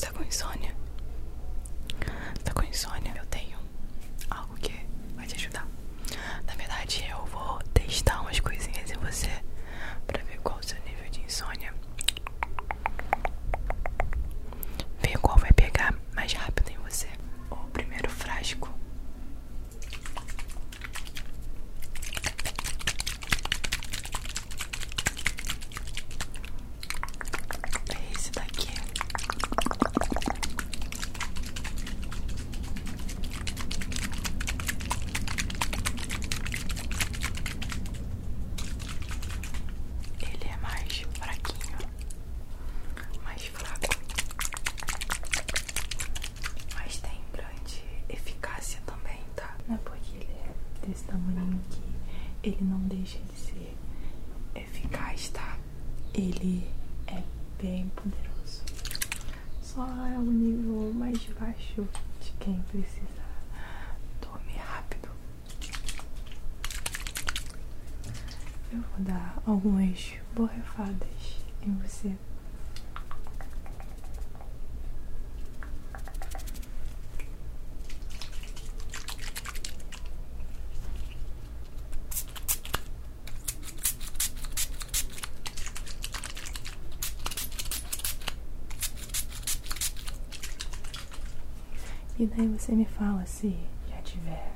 Você tá com insônia? Tá com insônia? Eu tenho algo que vai te ajudar. Na verdade, eu vou testar umas coisinhas em você pra ver qual o seu nível de insônia. Ver qual vai pegar mais rápido em você. O primeiro frasco. É esse daqui. Ele é mais fraquinho, mais fraco, mas tem grande eficácia também, tá? Não é porque ele é desse tamanho que ele não deixa de ser eficaz, tá? Ele é bem poderoso. Só é um nível mais baixo de quem precisa dormir rápido. Eu vou dar algumas borrifadas em você. E daí você me fala se já tiver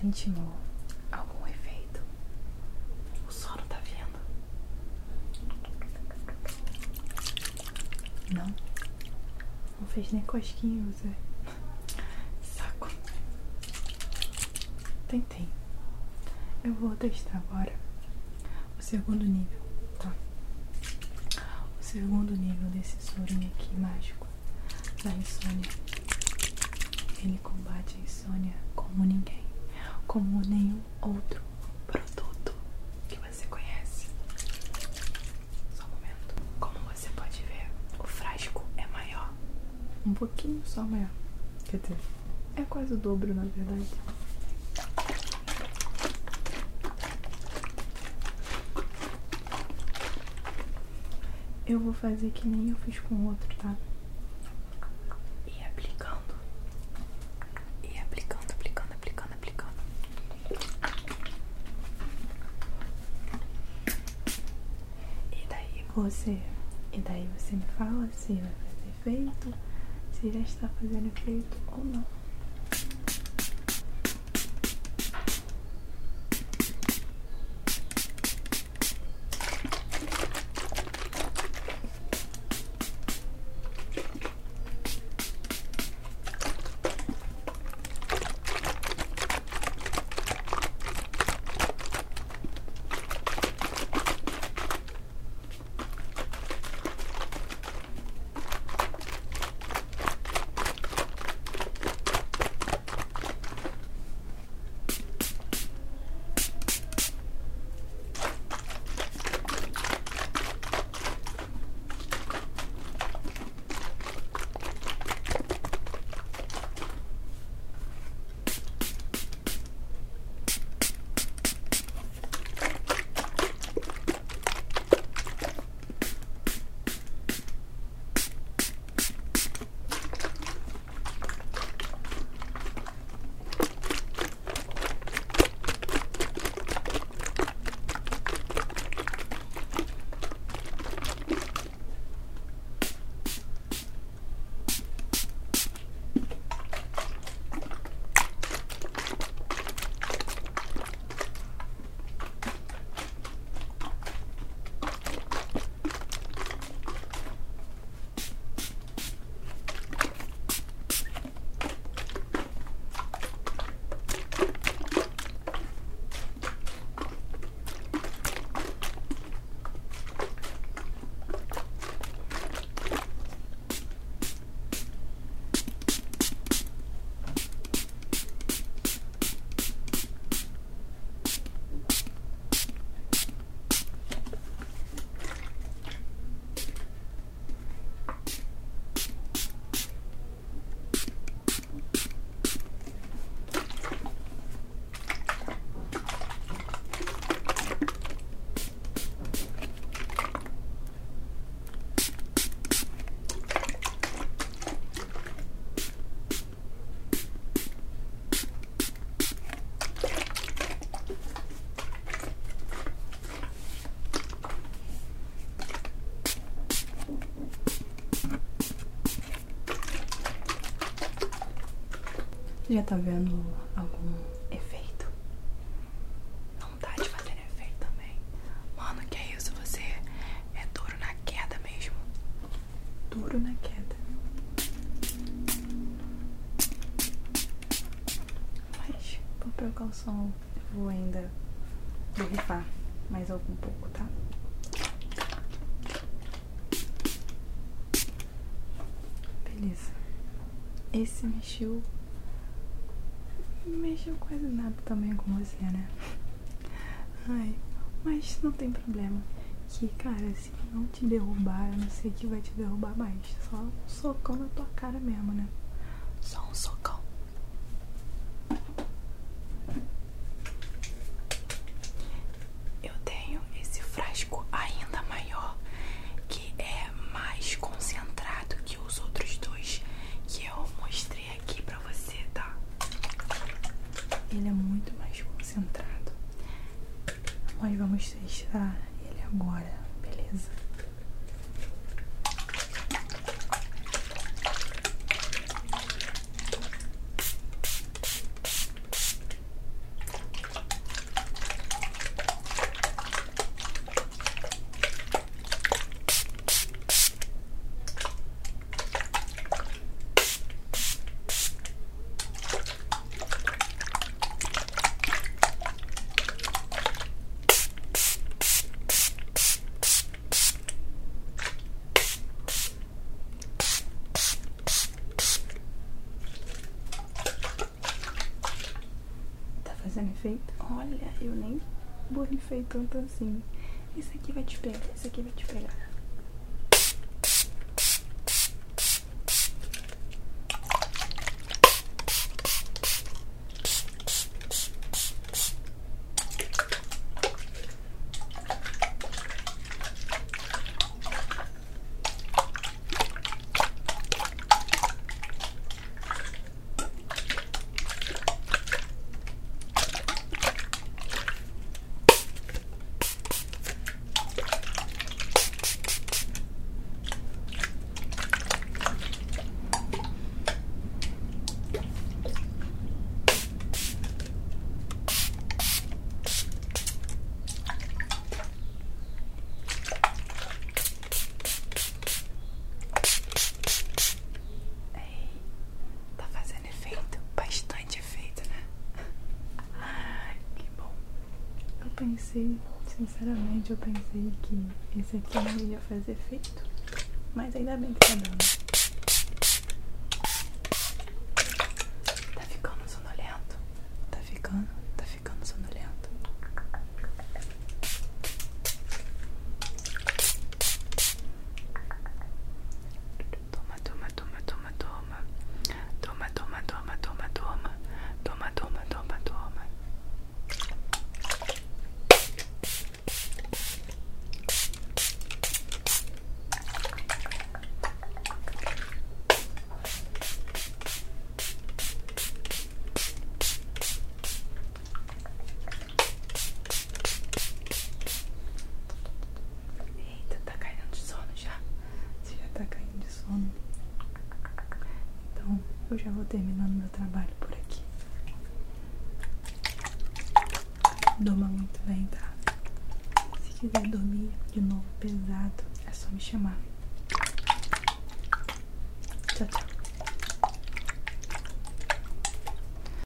sentindo algum efeito? O sono tá vindo? Não? Não fez nem cosquinha você? Saco. Tentei. Eu vou testar agora o segundo nível, tá? O segundo nível desse sorinho aqui mágico da insônia. Ele combate a insônia como ninguém, como nenhum outro produto que você conhece. Só um momento. Como você pode ver, o frasco é maior. Um pouquinho só maior. Quer dizer, é quase o dobro na verdade. Eu vou fazer que nem eu fiz com o outro, tá? E aplicando. E aplicando, aplicando, aplicando, aplicando. E daí você. E daí você me fala se vai fazer efeito, se já está fazendo efeito ou não. Você já tá vendo algum efeito? Não tá te fazendo efeito também. Mano, que é isso? Você é duro na queda mesmo. Duro na queda. Mas, por precaução, eu vou ainda borrifar mais algum pouco, tá? Beleza. Esse mexeu. Mexeu quase nada também com você, né? Ai, mas não tem problema. Que, cara, se não te derrubar, eu não sei que vai te derrubar mais. Só um socão na tua cara mesmo, né? Só um socão. that. Borrifei tanto assim. Esse aqui vai te pegar, esse aqui vai te pegar. Ei, tá fazendo efeito, bastante efeito, né? Que bom. Eu pensei, sinceramente, eu pensei que esse aqui não ia fazer efeito. Mas ainda bem que tá dando. Sono. Então, eu já vou terminando meu trabalho por aqui. Durma muito bem, tá? Se quiser dormir de novo pesado, é só me chamar. Tchau, tchau.